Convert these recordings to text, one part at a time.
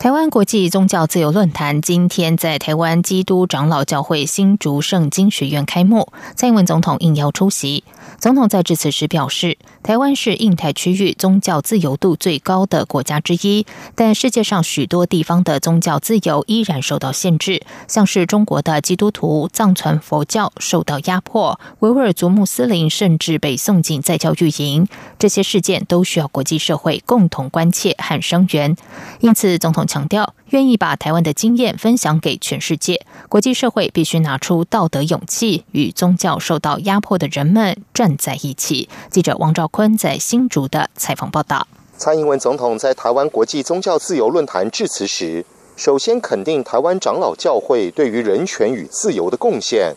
台湾国际宗教自由论坛今天在台湾基督长老教会新竹圣经学院开幕，蔡英文总统应邀出席。总统在致辞时表示，台湾是印太区域宗教自由度最高的国家之一，但世界上许多地方的宗教自由依然受到限制，像是中国的基督徒藏传佛教受到压迫，维吾尔族穆斯林甚至被送进在教育营，这些事件都需要国际社会共同关切和声援。因此，总统强调。愿意把台湾的经验分享给全世界，国际社会必须拿出道德勇气，与宗教受到压迫的人们站在一起。记者王兆坤在新竹的采访报道。蔡英文总统在台湾国际宗教自由论坛致辞时，首先肯定台湾长老教会对于人权与自由的贡献，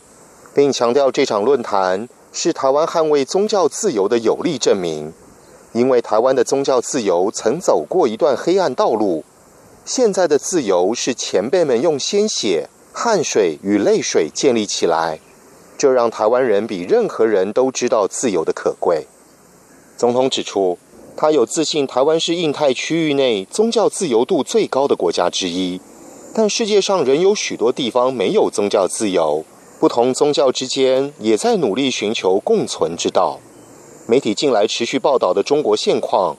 并强调这场论坛是台湾捍卫宗教自由的有力证明，因为台湾的宗教自由曾走过一段黑暗道路。现在的自由是前辈们用鲜血、汗水与泪水建立起来，这让台湾人比任何人都知道自由的可贵。总统指出，他有自信，台湾是印太区域内宗教自由度最高的国家之一，但世界上仍有许多地方没有宗教自由，不同宗教之间也在努力寻求共存之道。媒体近来持续报道的中国现况，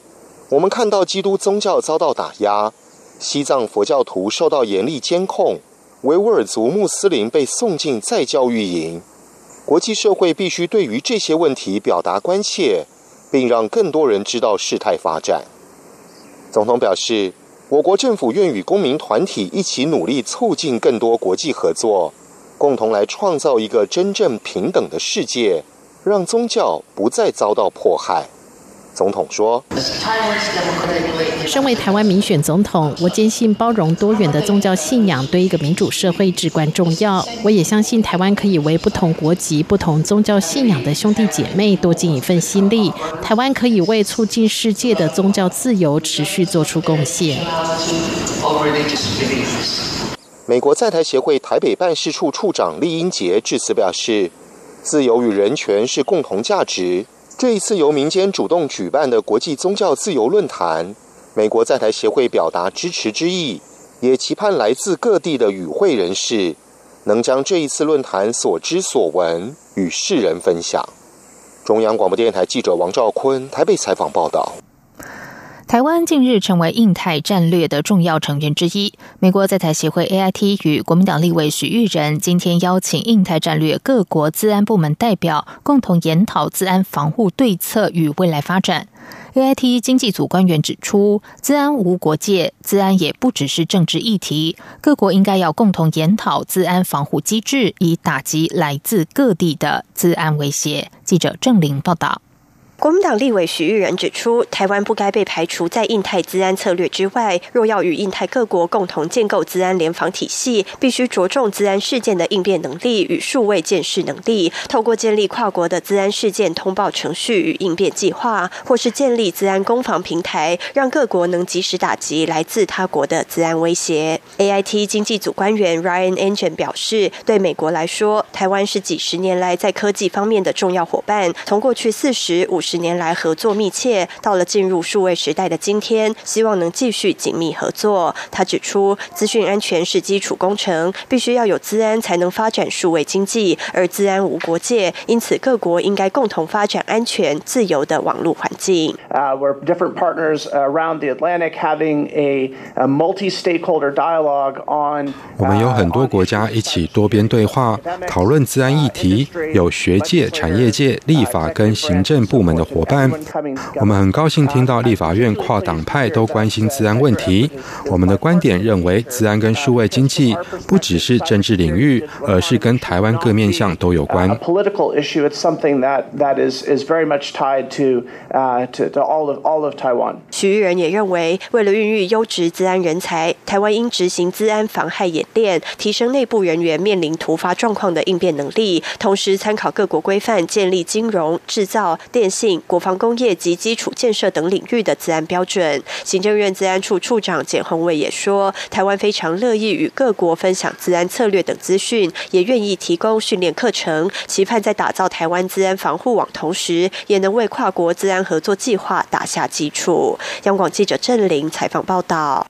我们看到基督宗教遭到打压。西藏佛教徒受到严厉监控，维吾尔族穆斯林被送进再教育营。国际社会必须对于这些问题表达关切，并让更多人知道事态发展。总统表示，我国政府愿与公民团体一起努力，促进更多国际合作，共同来创造一个真正平等的世界，让宗教不再遭到迫害。总统说：“身为台湾民选总统，我坚信包容多元的宗教信仰对一个民主社会至关重要。我也相信台湾可以为不同国籍、不同宗教信仰的兄弟姐妹多尽一份心力。台湾可以为促进世界的宗教自由持续做出贡献。”美国在台协会台北办事处处长厉英杰致辞表示：“自由与人权是共同价值。”这一次由民间主动举办的国际宗教自由论坛，美国在台协会表达支持之意，也期盼来自各地的与会人士能将这一次论坛所知所闻与世人分享。中央广播电台记者王兆坤台北采访报道。台湾近日成为印太战略的重要成员之一。美国在台协会 AIT 与国民党立委许玉仁今天邀请印太战略各国治安部门代表共同研讨治安防护对策与未来发展。AIT 经济组官员指出，治安无国界，治安也不只是政治议题，各国应该要共同研讨治安防护机制，以打击来自各地的治安威胁。记者郑玲报道。国民党立委许玉仁指出，台湾不该被排除在印太资安策略之外。若要与印太各国共同建构资安联防体系，必须着重资安事件的应变能力与数位监视能力，透过建立跨国的资安事件通报程序与应变计划，或是建立资安攻防平台，让各国能及时打击来自他国的资安威胁。AIT 经济组官员 Ryan Engine 表示，对美国来说，台湾是几十年来在科技方面的重要伙伴，从过去四十五十。十年来合作密切，到了进入数位时代的今天，希望能继续紧密合作。他指出，资讯安全是基础工程，必须要有资安才能发展数位经济，而资安无国界，因此各国应该共同发展安全、自由的网络环境。Uh, we're different partners around the Atlantic having a multi-stakeholder dialogue on. 我们有很多国家一起多边对话，讨论资安议题，有学界、产业界、立法跟行政部门。们的伙伴。我们很高兴听到立法院跨党派都关心治安问题。我们的观点认为，治安跟数位经济不只是政治领域，而是跟台湾各面向都有关。徐玉仁也认为，为了孕育优质治安人才，台湾应执行治安防害演练，提升内部人员面临突发状况的应变能力，同时参考各国规范，建立金融、制造、电信、国防工业及基础建设等领域的治安标准。行政院治安处处长简宏伟也说，台湾非常乐意与各国分享治安策略等资讯，也愿意提供训练课程，期盼在打造台湾治安防护网同时，也能为跨国治安合作计划打下基础。央广记者郑玲采访报道。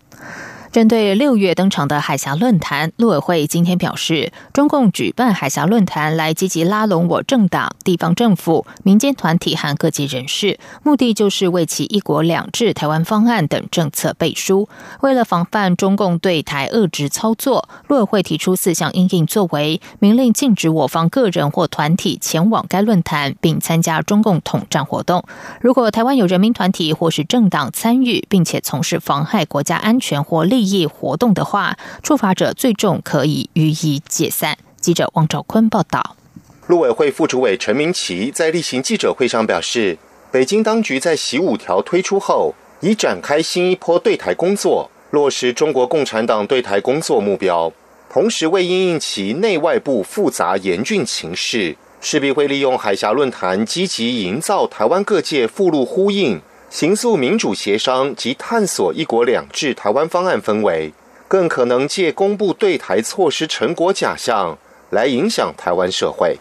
针对六月登场的海峡论坛，陆委会今天表示，中共举办海峡论坛来积极拉拢我政党、地方政府、民间团体和各界人士，目的就是为其“一国两制”台湾方案等政策背书。为了防范中共对台遏制操作，陆委会提出四项应应作为，明令禁止我方个人或团体前往该论坛并参加中共统战活动。如果台湾有人民团体或是政党参与，并且从事妨害国家安全或利业活动的话，处罚者最重可以予以解散。记者王兆坤报道。陆委会副主委陈明奇在例行记者会上表示，北京当局在“习五条”推出后，已展开新一波对台工作，落实中国共产党对台工作目标。同时，为应应其内外部复杂严峻情势，势必会利用海峡论坛，积极营造台湾各界附录呼应。行诉民主协商及探索“一国两制”台湾方案氛围，更可能借公布对台措施成果假象来影响台湾社会。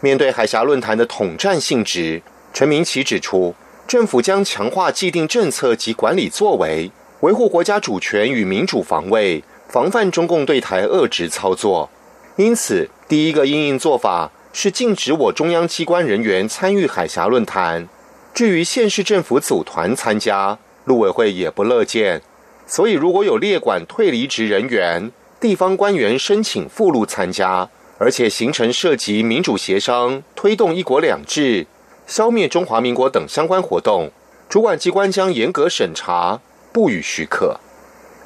面对海峡论坛的统战性质，陈明奇指出，政府将强化既定政策及管理作为，维护国家主权与民主防卫，防范中共对台遏制操作。因此，第一个应应做法是禁止我中央机关人员参与海峡论坛。至于县市政府组团参加，陆委会也不乐见。所以，如果有列管退离职人员、地方官员申请附录参加，而且形成涉及民主协商、推动一国两制、消灭中华民国等相关活动，主管机关将严格审查，不予许可。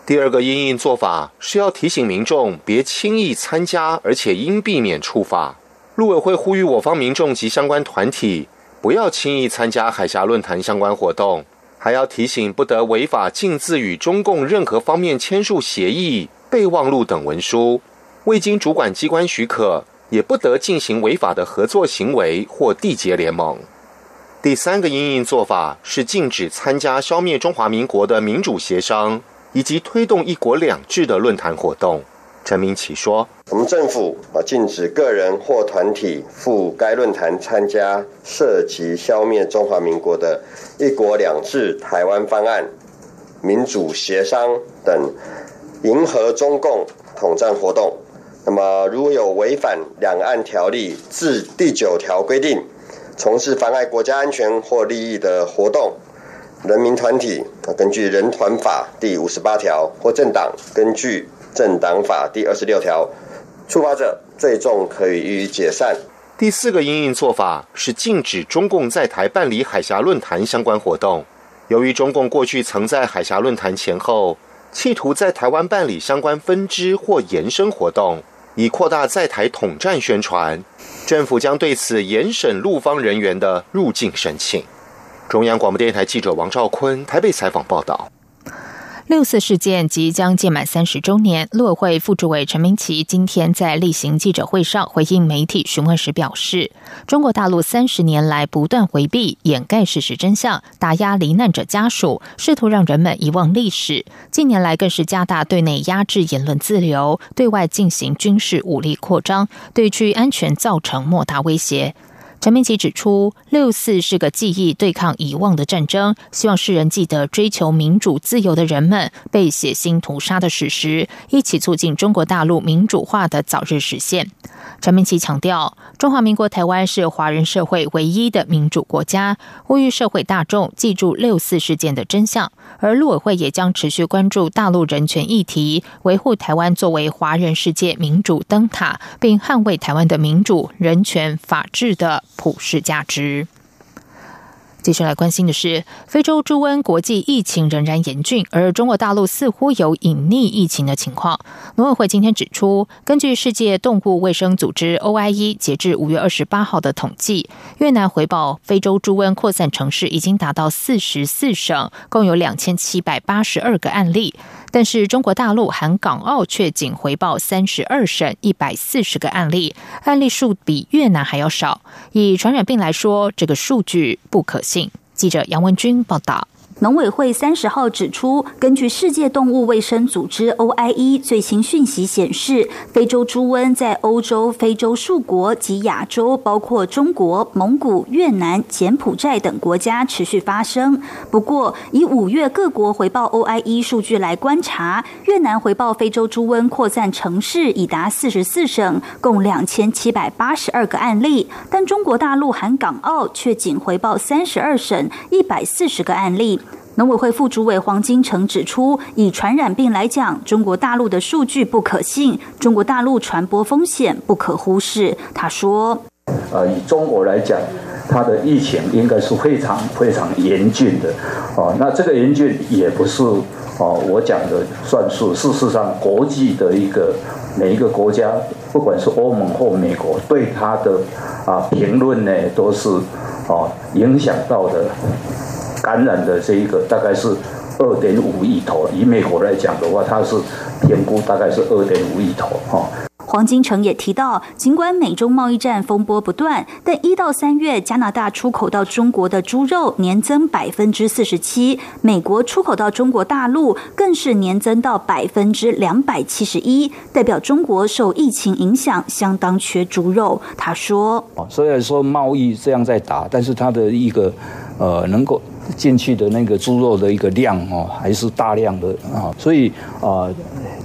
第二个应应做法是要提醒民众别轻易参加，而且应避免处罚。陆委会呼吁我方民众及相关团体。不要轻易参加海峡论坛相关活动，还要提醒不得违法禁自与中共任何方面签署协议、备忘录等文书，未经主管机关许可，也不得进行违法的合作行为或缔结联盟。第三个应应做法是禁止参加消灭中华民国的民主协商以及推动一国两制的论坛活动。陈明启说：“我们政府啊，禁止个人或团体赴该论坛参加涉及消灭中华民国的一国两制台湾方案、民主协商等迎合中共统战活动。那么，如有违反两岸条例自第九条规定，从事妨碍国家安全或利益的活动，人民团体，根据人团法第五十八条或政党根据。”政党法第二十六条，触发者最重可以予以解散。第四个应应做法是禁止中共在台办理海峡论坛相关活动。由于中共过去曾在海峡论坛前后，企图在台湾办理相关分支或延伸活动，以扩大在台统战宣传，政府将对此严审陆方人员的入境申请。中央广播电台记者王兆坤台北采访报道。六四事件即将届满三十周年，陆委会副主委陈明奇今天在例行记者会上回应媒体询问时表示，中国大陆三十年来不断回避、掩盖事实真相，打压罹难者家属，试图让人们遗忘历史。近年来更是加大对内压制言论自由，对外进行军事武力扩张，对区域安全造成莫大威胁。陈明奇指出，六四是个记忆对抗遗忘的战争，希望世人记得追求民主自由的人们被血腥屠杀的史实，一起促进中国大陆民主化的早日实现。陈明奇强调，中华民国台湾是华人社会唯一的民主国家，呼吁社会大众记住六四事件的真相。而陆委会也将持续关注大陆人权议题，维护台湾作为华人世界民主灯塔，并捍卫台湾的民主、人权、法治的普世价值。接下来关心的是，非洲猪瘟国际疫情仍然严峻，而中国大陆似乎有隐匿疫情的情况。农委会今天指出，根据世界动物卫生组织 OIE 截至五月二十八号的统计，越南回报非洲猪瘟扩散城市已经达到四十四省，共有两千七百八十二个案例。但是中国大陆含港澳却仅回报三十二省一百四十个案例，案例数比越南还要少。以传染病来说，这个数据不可信。记者杨文军报道。农委会三十号指出，根据世界动物卫生组织 OIE 最新讯息显示，非洲猪瘟在欧洲、非洲数国及亚洲，包括中国、蒙古、越南、柬埔寨等国家持续发生。不过，以五月各国回报 OIE 数据来观察，越南回报非洲猪瘟扩散城市已达四十四省，共两千七百八十二个案例，但中国大陆含港澳却仅回报三十二省一百四十个案例。农委会副主委黄金城指出，以传染病来讲，中国大陆的数据不可信，中国大陆传播风险不可忽视。他说：“呃，以中国来讲，它的疫情应该是非常非常严峻的。哦，那这个严峻也不是哦我讲的算数。事实上，国际的一个每一个国家，不管是欧盟或美国，对它的啊评论呢，都是哦影响到的。”感染的这一个大概是二点五亿头，以美国来讲的话，它是评估大概是二点五亿头哈。黄金城也提到，尽管美中贸易战风波不断，但一到三月，加拿大出口到中国的猪肉年增百分之四十七，美国出口到中国大陆更是年增到百分之两百七十一，代表中国受疫情影响相当缺猪肉。他说：“虽然说贸易这样在打，但是它的一个呃能够。”进去的那个猪肉的一个量哦，还是大量的啊，所以啊，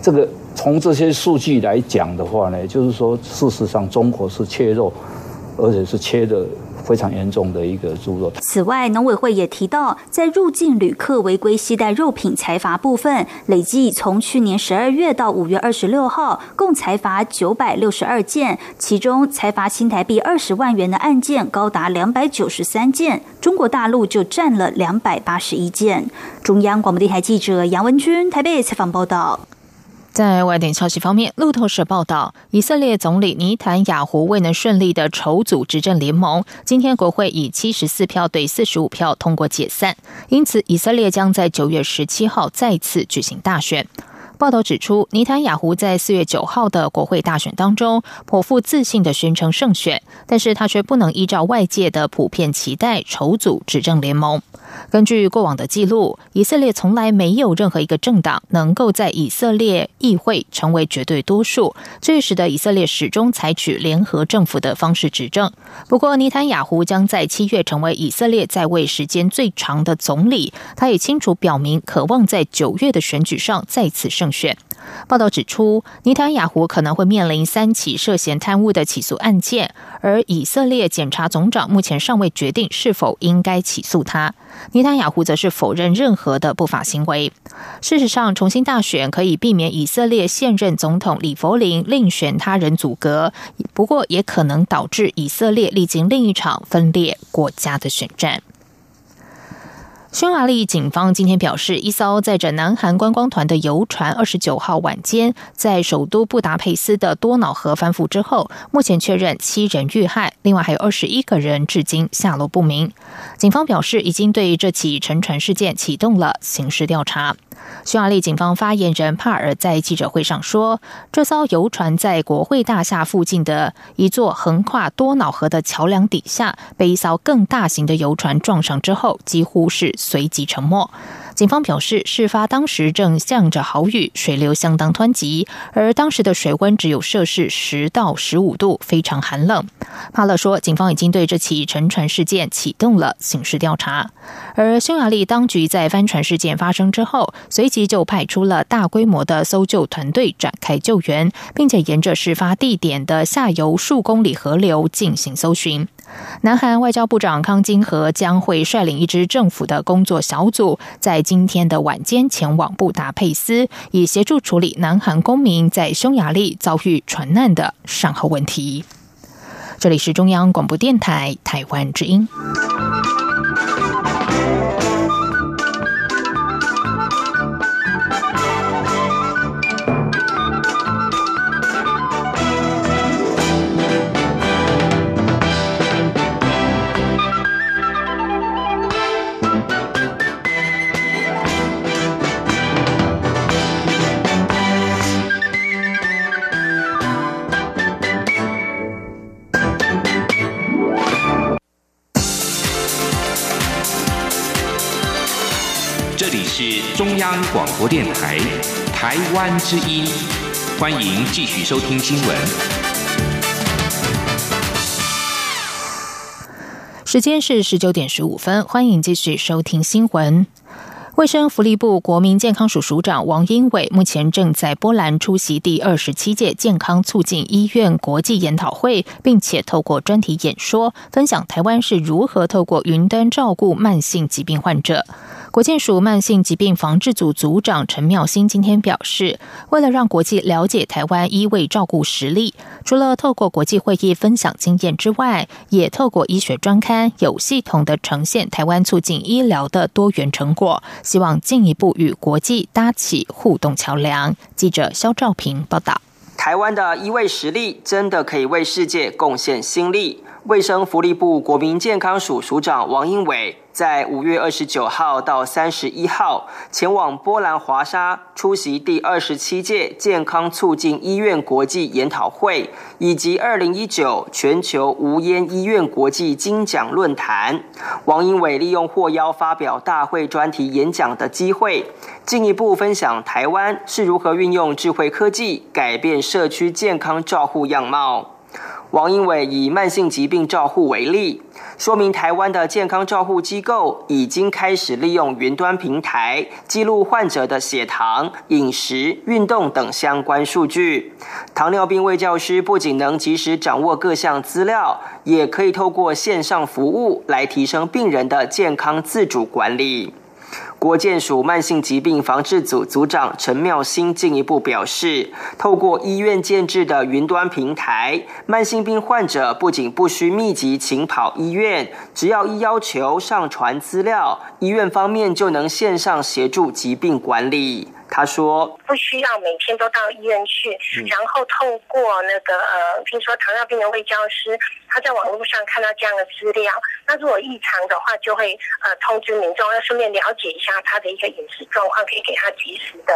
这个从这些数据来讲的话呢，就是说，事实上中国是缺肉，而且是缺的。非常严重的一个猪肉。此外，农委会也提到，在入境旅客违规携带肉品财罚部分，累计从去年十二月到五月二十六号，共财罚九百六十二件，其中财罚新台币二十万元的案件高达两百九十三件，中国大陆就占了两百八十一件。中央广播电台记者杨文君台北采访报道。在外电消息方面，路透社报道，以色列总理尼坦雅胡未能顺利的筹组执政联盟，今天国会以七十四票对四十五票通过解散，因此以色列将在九月十七号再次举行大选。报道指出，尼坦雅胡在四月九号的国会大选当中颇负自信的宣称胜选，但是他却不能依照外界的普遍期待筹组执政联盟。根据过往的记录，以色列从来没有任何一个政党能够在以色列议会成为绝对多数，这使得以色列始终采取联合政府的方式执政。不过，尼坦雅胡将在七月成为以色列在位时间最长的总理，他也清楚表明渴望在九月的选举上再次胜选。报道指出，尼坦雅胡可能会面临三起涉嫌贪污的起诉案件，而以色列检察总长目前尚未决定是否应该起诉他。尼坦雅胡则是否认任何的不法行为。事实上，重新大选可以避免以色列现任总统李佛林另选他人阻隔，不过也可能导致以色列历经另一场分裂国家的选战。匈牙利警方今天表示，一艘载着南韩观光团的游船，二十九号晚间在首都布达佩斯的多瑙河翻覆之后，目前确认七人遇害，另外还有二十一个人至今下落不明。警方表示，已经对这起沉船事件启动了刑事调查。匈牙利警方发言人帕尔在记者会上说：“这艘游船在国会大厦附近的一座横跨多瑙河的桥梁底下，被一艘更大型的游船撞上之后，几乎是随即沉默。”警方表示，事发当时正向着豪雨，水流相当湍急，而当时的水温只有摄氏十到十五度，非常寒冷。帕勒说，警方已经对这起沉船事件启动了刑事调查。而匈牙利当局在帆船事件发生之后，随即就派出了大规模的搜救团队展开救援，并且沿着事发地点的下游数公里河流进行搜寻。南韩外交部长康金和将会率领一支政府的工作小组在，今天的晚间前往布达佩斯，以协助处理南韩公民在匈牙利遭遇船难的善后问题。这里是中央广播电台台湾之音。是中央广播电台台湾之音，欢迎继续收听新闻。时间是十九点十五分，欢迎继续收听新闻。卫生福利部国民健康署署长王英伟目前正在波兰出席第二十七届健康促进医院国际研讨会，并且透过专题演说，分享台湾是如何透过云端照顾慢性疾病患者。国健署慢性疾病防治组组长陈妙欣今天表示，为了让国际了解台湾医卫照顾实力，除了透过国际会议分享经验之外，也透过医学专刊有系统的呈现台湾促进医疗的多元成果，希望进一步与国际搭起互动桥梁。记者肖兆平报道：台湾的医卫实力真的可以为世界贡献心力。卫生福利部国民健康署署长王英伟。在五月二十九号到三十一号，前往波兰华沙出席第二十七届健康促进医院国际研讨会，以及二零一九全球无烟医院国际金奖论坛。王英伟利用获邀发表大会专题演讲的机会，进一步分享台湾是如何运用智慧科技改变社区健康照护样貌。王英伟以慢性疾病照护为例。说明台湾的健康照护机构已经开始利用云端平台记录患者的血糖、饮食、运动等相关数据。糖尿病卫教师不仅能及时掌握各项资料，也可以透过线上服务来提升病人的健康自主管理。国建署慢性疾病防治组组长陈妙新进一步表示，透过医院建制的云端平台，慢性病患者不仅不需密集勤跑医院，只要一要求上传资料，医院方面就能线上协助疾病管理。他说：“不需要每天都到医院去，然后透过那个呃，听说糖尿病的卫教师，他在网络上看到这样的资料，那如果异常的话，就会呃通知民众，要顺便了解一下他的一个饮食状况，可以给他及时的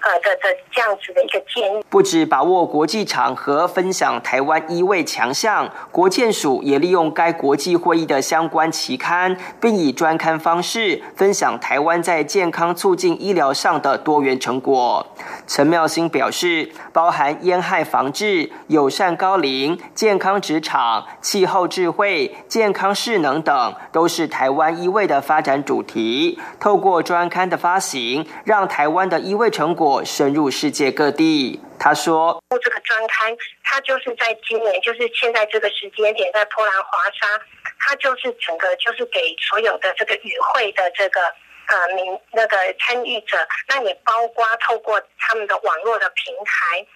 呃的的这样子的一个建议。不止把握国际场合分享台湾医卫强项，国健署也利用该国际会议的相关期刊，并以专刊方式分享台湾在健康促进医疗上的多元。”成果，陈妙兴表示，包含烟害防治、友善高龄、健康职场、气候智慧、健康势能等，都是台湾医卫的发展主题。透过专刊的发行，让台湾的医卫成果深入世界各地。他说：“这个专刊，它就是在今年，就是现在这个时间点，在波兰华沙，它就是整个就是给所有的这个与会的这个。”呃，民那个参与者，那你包括透过他们的网络的平台。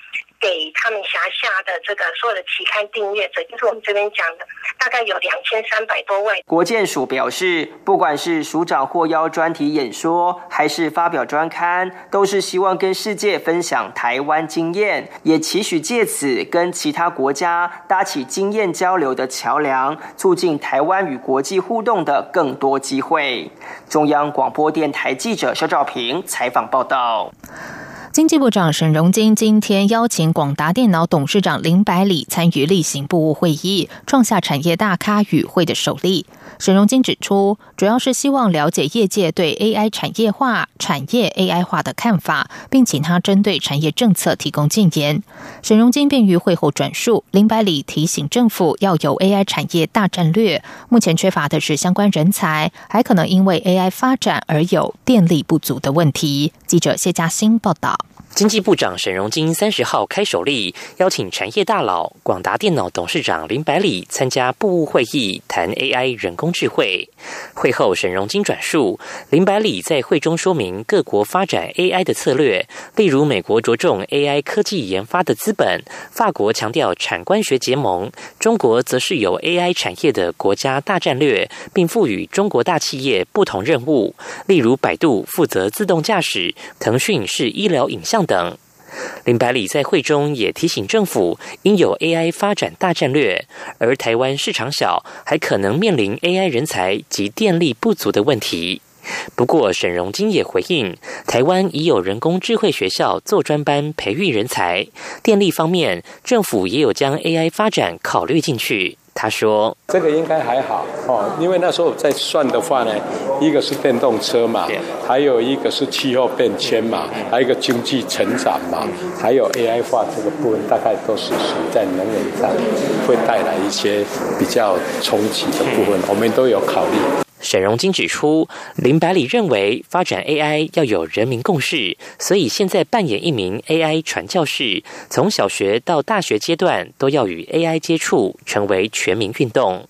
给他们辖下的这个所有的期刊订阅者，就是我们这边讲的，大概有两千三百多位。国建署表示，不管是署长获邀专题演说，还是发表专刊，都是希望跟世界分享台湾经验，也期许借此跟其他国家搭起经验交流的桥梁，促进台湾与国际互动的更多机会。中央广播电台记者肖照平采访报道。经济部长沈荣金今天邀请广达电脑董事长林百里参与例行部务会议，创下产业大咖与会的首例。沈荣金指出，主要是希望了解业界对 AI 产业化、产业 AI 化的看法，并请他针对产业政策提供建言。沈荣金便于会后转述，林百里提醒政府要有 AI 产业大战略，目前缺乏的是相关人才，还可能因为 AI 发展而有电力不足的问题。记者谢嘉欣报道。经济部长沈荣金三十号开首例，邀请产业大佬广达电脑董事长林百里参加部务会议，谈 AI 人工智慧。会后，沈荣金转述林百里在会中说明各国发展 AI 的策略，例如美国着重 AI 科技研发的资本，法国强调产官学结盟，中国则是有 AI 产业的国家大战略，并赋予中国大企业不同任务，例如百度负责自动驾驶，腾讯是医疗影像。等，林百里在会中也提醒政府应有 AI 发展大战略，而台湾市场小，还可能面临 AI 人才及电力不足的问题。不过，沈荣金也回应，台湾已有人工智慧学校做专班培育人才，电力方面政府也有将 AI 发展考虑进去。他说：“这个应该还好哦，因为那时候在算的话呢，一个是电动车嘛，还有一个是气候变迁嘛，还有一个经济成长嘛，还有 AI 化这个部分，大概都是属于在能源上会带来一些比较冲击的部分，我们都有考虑。”沈荣金指出，林百里认为发展 AI 要有人民共识，所以现在扮演一名 AI 传教士，从小学到大学阶段都要与 AI 接触，成为全民运动。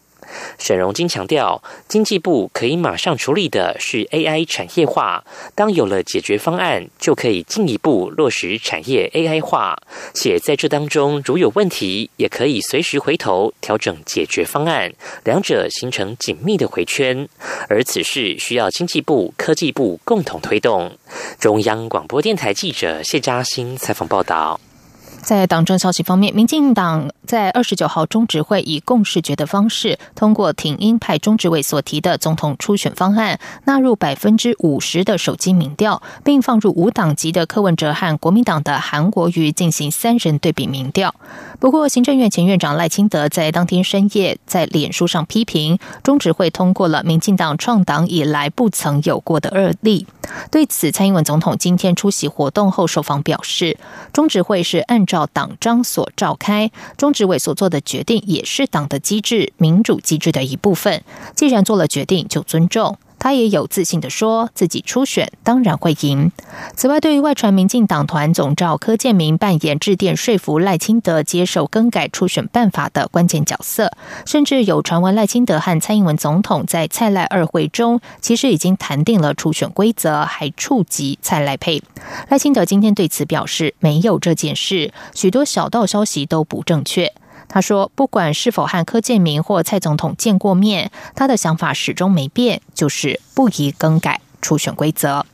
沈荣金强调，经济部可以马上处理的是 AI 产业化。当有了解决方案，就可以进一步落实产业 AI 化。且在这当中，如有问题，也可以随时回头调整解决方案，两者形成紧密的回圈。而此事需要经济部、科技部共同推动。中央广播电台记者谢嘉欣采访报道。在党政消息方面，民进党在二十九号中执会以共识决的方式通过挺英派中执委所提的总统初选方案，纳入百分之五十的手机民调，并放入无党籍的柯文哲和国民党的韩国瑜进行三人对比民调。不过，行政院前院长赖清德在当天深夜在脸书上批评中执会通过了民进党创党以来不曾有过的恶例。对此，蔡英文总统今天出席活动后受访表示，中执会是按照党章所召开，中执委所做的决定也是党的机制、民主机制的一部分。既然做了决定，就尊重。他也有自信的说自己初选当然会赢。此外，对于外传民进党团总召柯建明扮演致电说服赖清德接受更改初选办法的关键角色，甚至有传闻赖清德和蔡英文总统在蔡赖二会中其实已经谈定了初选规则，还触及蔡赖配。赖清德今天对此表示没有这件事，许多小道消息都不正确。他说：“不管是否和柯建明或蔡总统见过面，他的想法始终没变，就是不宜更改初选规则。”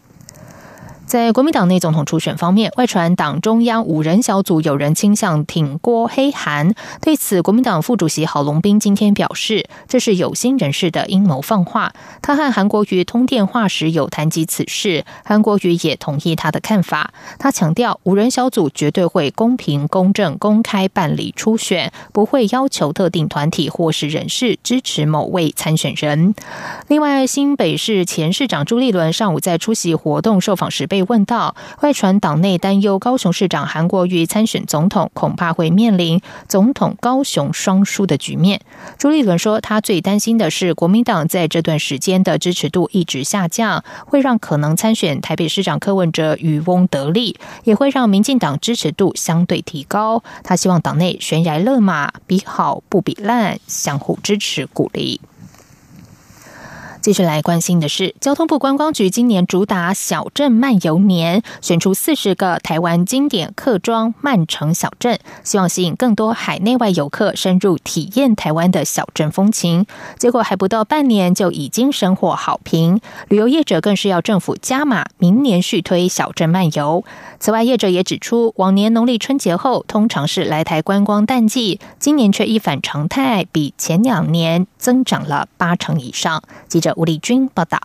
在国民党内总统初选方面，外传党中央五人小组有人倾向挺郭黑韩。对此，国民党副主席郝龙斌今天表示，这是有心人士的阴谋放话。他和韩国瑜通电话时有谈及此事，韩国瑜也同意他的看法。他强调，五人小组绝对会公平、公正、公开办理初选，不会要求特定团体或是人士支持某位参选人。另外，新北市前市长朱立伦上午在出席活动受访时被。被问到外传党内担忧高雄市长韩国瑜参选总统，恐怕会面临总统高雄双输的局面。朱立伦说，他最担心的是国民党在这段时间的支持度一直下降，会让可能参选台北市长柯文哲渔翁得利，也会让民进党支持度相对提高。他希望党内悬崖勒马，比好不比烂，相互支持鼓励。继续来关心的是，交通部观光局今年主打小镇漫游年，选出四十个台湾经典客庄慢城小镇，希望吸引更多海内外游客深入体验台湾的小镇风情。结果还不到半年就已经收获好评，旅游业者更是要政府加码，明年续推小镇漫游。此外，业者也指出，往年农历春节后通常是来台观光淡季，今年却一反常态，比前两年增长了八成以上。记者吴丽君报道。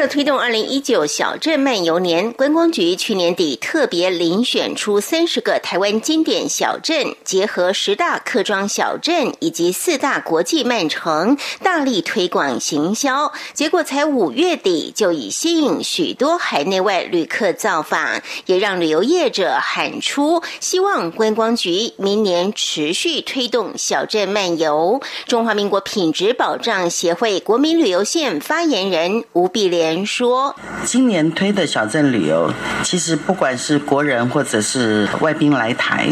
为了推动二零一九小镇漫游年，观光局去年底特别遴选出三十个台湾经典小镇，结合十大客庄小镇以及四大国际漫城，大力推广行销。结果才五月底就已吸引许多海内外旅客造访，也让旅游业者喊出希望观光局明年持续推动小镇漫游。中华民国品质保障协会国民旅游线发言人吴碧莲。说，今年推的小镇旅游，其实不管是国人或者是外宾来台，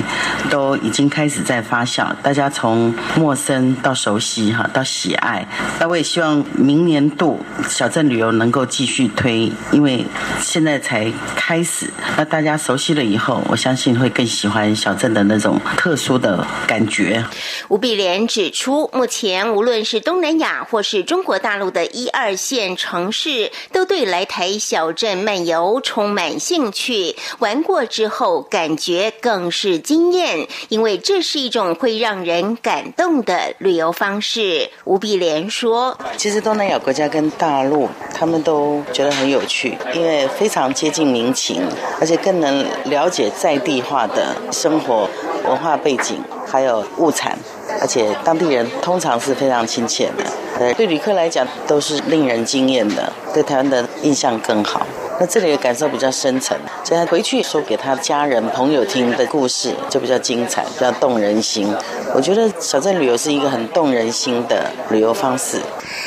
都已经开始在发酵。大家从陌生到熟悉，哈，到喜爱。那我也希望明年度小镇旅游能够继续推，因为现在才开始。那大家熟悉了以后，我相信会更喜欢小镇的那种特殊的感觉。吴碧莲指出，目前无论是东南亚或是中国大陆的一二线城市。都对来台小镇漫游充满兴趣，玩过之后感觉更是惊艳，因为这是一种会让人感动的旅游方式。吴碧莲说：“其实东南亚国家跟大陆，他们都觉得很有趣，因为非常接近民情，而且更能了解在地化的生活文化背景，还有物产。”而且当地人通常是非常亲切的。对旅客来讲都是令人惊艳的，对台湾的印象更好。那这里的感受比较深沉，所以他回去说给他家人朋友听的故事就比较精彩，比较动人心。我觉得小镇旅游是一个很动人心的旅游方式。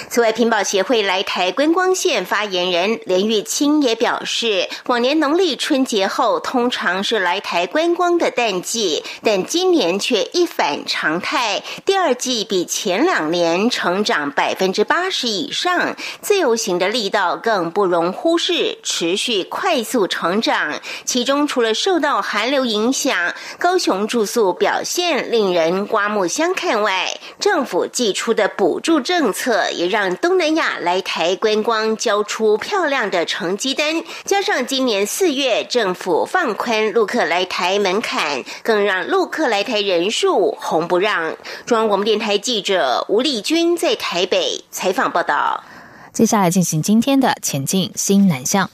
此外，屏保协会来台观光线发言人连玉清也表示，往年农历春节后通常是来台观光的淡季，但今年却一反常态，第二季比前两年成长百分之八十以上，自由行的力道更不容忽视。持续快速成长，其中除了受到寒流影响，高雄住宿表现令人刮目相看外，政府寄出的补助政策也让东南亚来台观光交出漂亮的成绩单。加上今年四月政府放宽陆客来台门槛，更让陆客来台人数红不让。中央广播电台记者吴丽君在台北采访报道。接下来进行今天的前进新南向。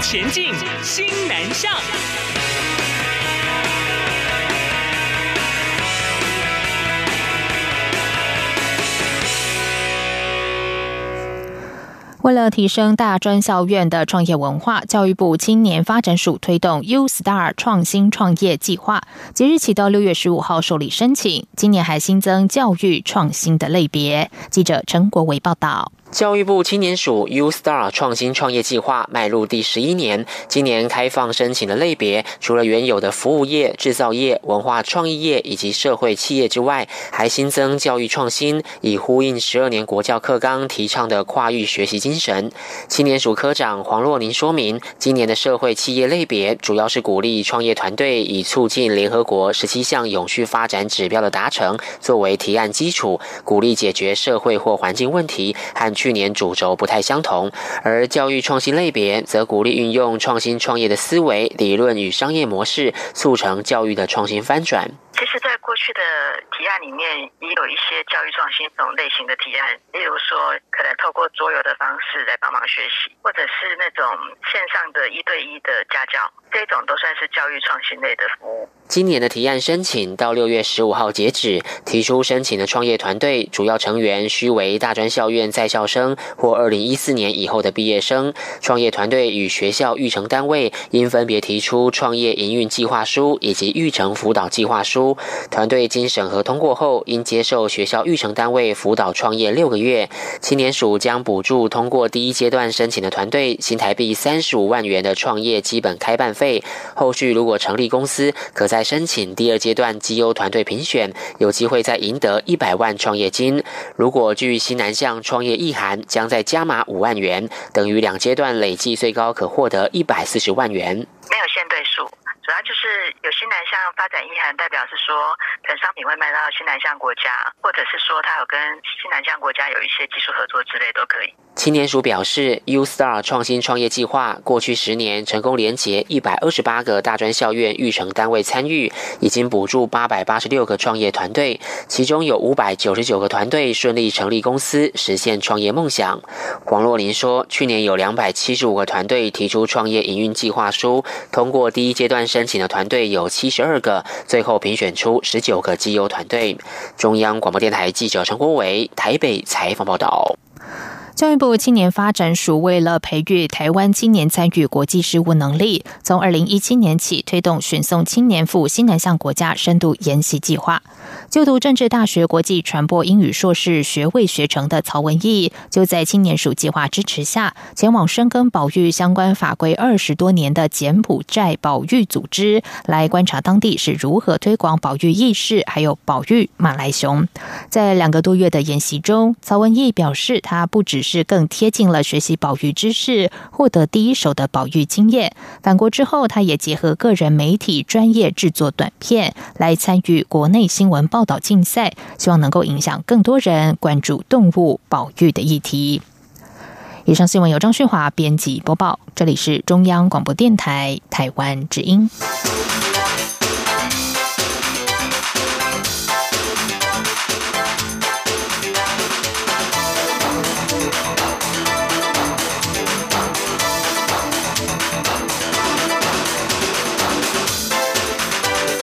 前进新南向。为了提升大专校院的创业文化，教育部青年发展署推动 U Star 创新创业计划，即日起到六月十五号受理申请。今年还新增教育创新的类别。记者陈国伟报道。教育部青年署 U Star 创新创业计划迈入第十一年，今年开放申请的类别，除了原有的服务业、制造业、文化创意业以及社会企业之外，还新增教育创新，以呼应十二年国教课纲提倡的跨域学习精神。青年署科长黄若宁说明，今年的社会企业类别主要是鼓励创业团队以促进联合国十七项永续发展指标的达成作为提案基础，鼓励解决社会或环境问题和。去年主轴不太相同，而教育创新类别则鼓励运用创新创业的思维、理论与商业模式，促成教育的创新翻转。其实，在过去的提案里面，也有一些教育创新这种类型的提案，例如说，可能透过桌游的方式来帮忙学习，或者是那种线上的一对一的家教，这种都算是教育创新类的服务。今年的提案申请到六月十五号截止，提出申请的创业团队主要成员需为大专校院在校生或二零一四年以后的毕业生。创业团队与学校育成单位应分别提出创业营运计划书以及育成辅导计划书。团队经审核通过后，应接受学校育成单位辅导创业六个月。青年署将补助通过第一阶段申请的团队新台币三十五万元的创业基本开办费。后续如果成立公司，可再申请第二阶段绩优团队评选，有机会再赢得一百万创业金。如果具西南向创业意涵，将再加码五万元，等于两阶段累计最高可获得一百四十万元。没有限对数。主要就是新南向发展意涵，代表是说，等商品会卖到新南向国家，或者是说，他有跟新南向国家有一些技术合作之类都可以。青年署表示，U Star 创新创业计划过去十年成功连结一百二十八个大专校院育成单位参与，已经补助八百八十六个创业团队，其中有五百九十九个团队顺利成立公司，实现创业梦想。黄若琳说，去年有两百七十五个团队提出创业营运计划书，通过第一阶段。申请的团队有七十二个，最后评选出十九个绩优团队。中央广播电台记者陈国伟台北采访报道。教育部青年发展署为了培育台湾青年参与国际事务能力，从二零一七年起推动选送青年赴新南向国家深度研习计划。就读政治大学国际传播英语硕士学位学成的曹文义，就在青年署计划支持下，前往深耕保育相关法规二十多年的柬埔寨保育组织，来观察当地是如何推广保育意识，还有保育马来熊。在两个多月的研习中，曹文义表示，他不只是更贴近了学习保育知识，获得第一手的保育经验。返国之后，他也结合个人媒体专业制作短片，来参与国内新闻。报道竞赛，希望能够影响更多人关注动物保育的议题。以上新闻由张旭华编辑播报，这里是中央广播电台台湾之音。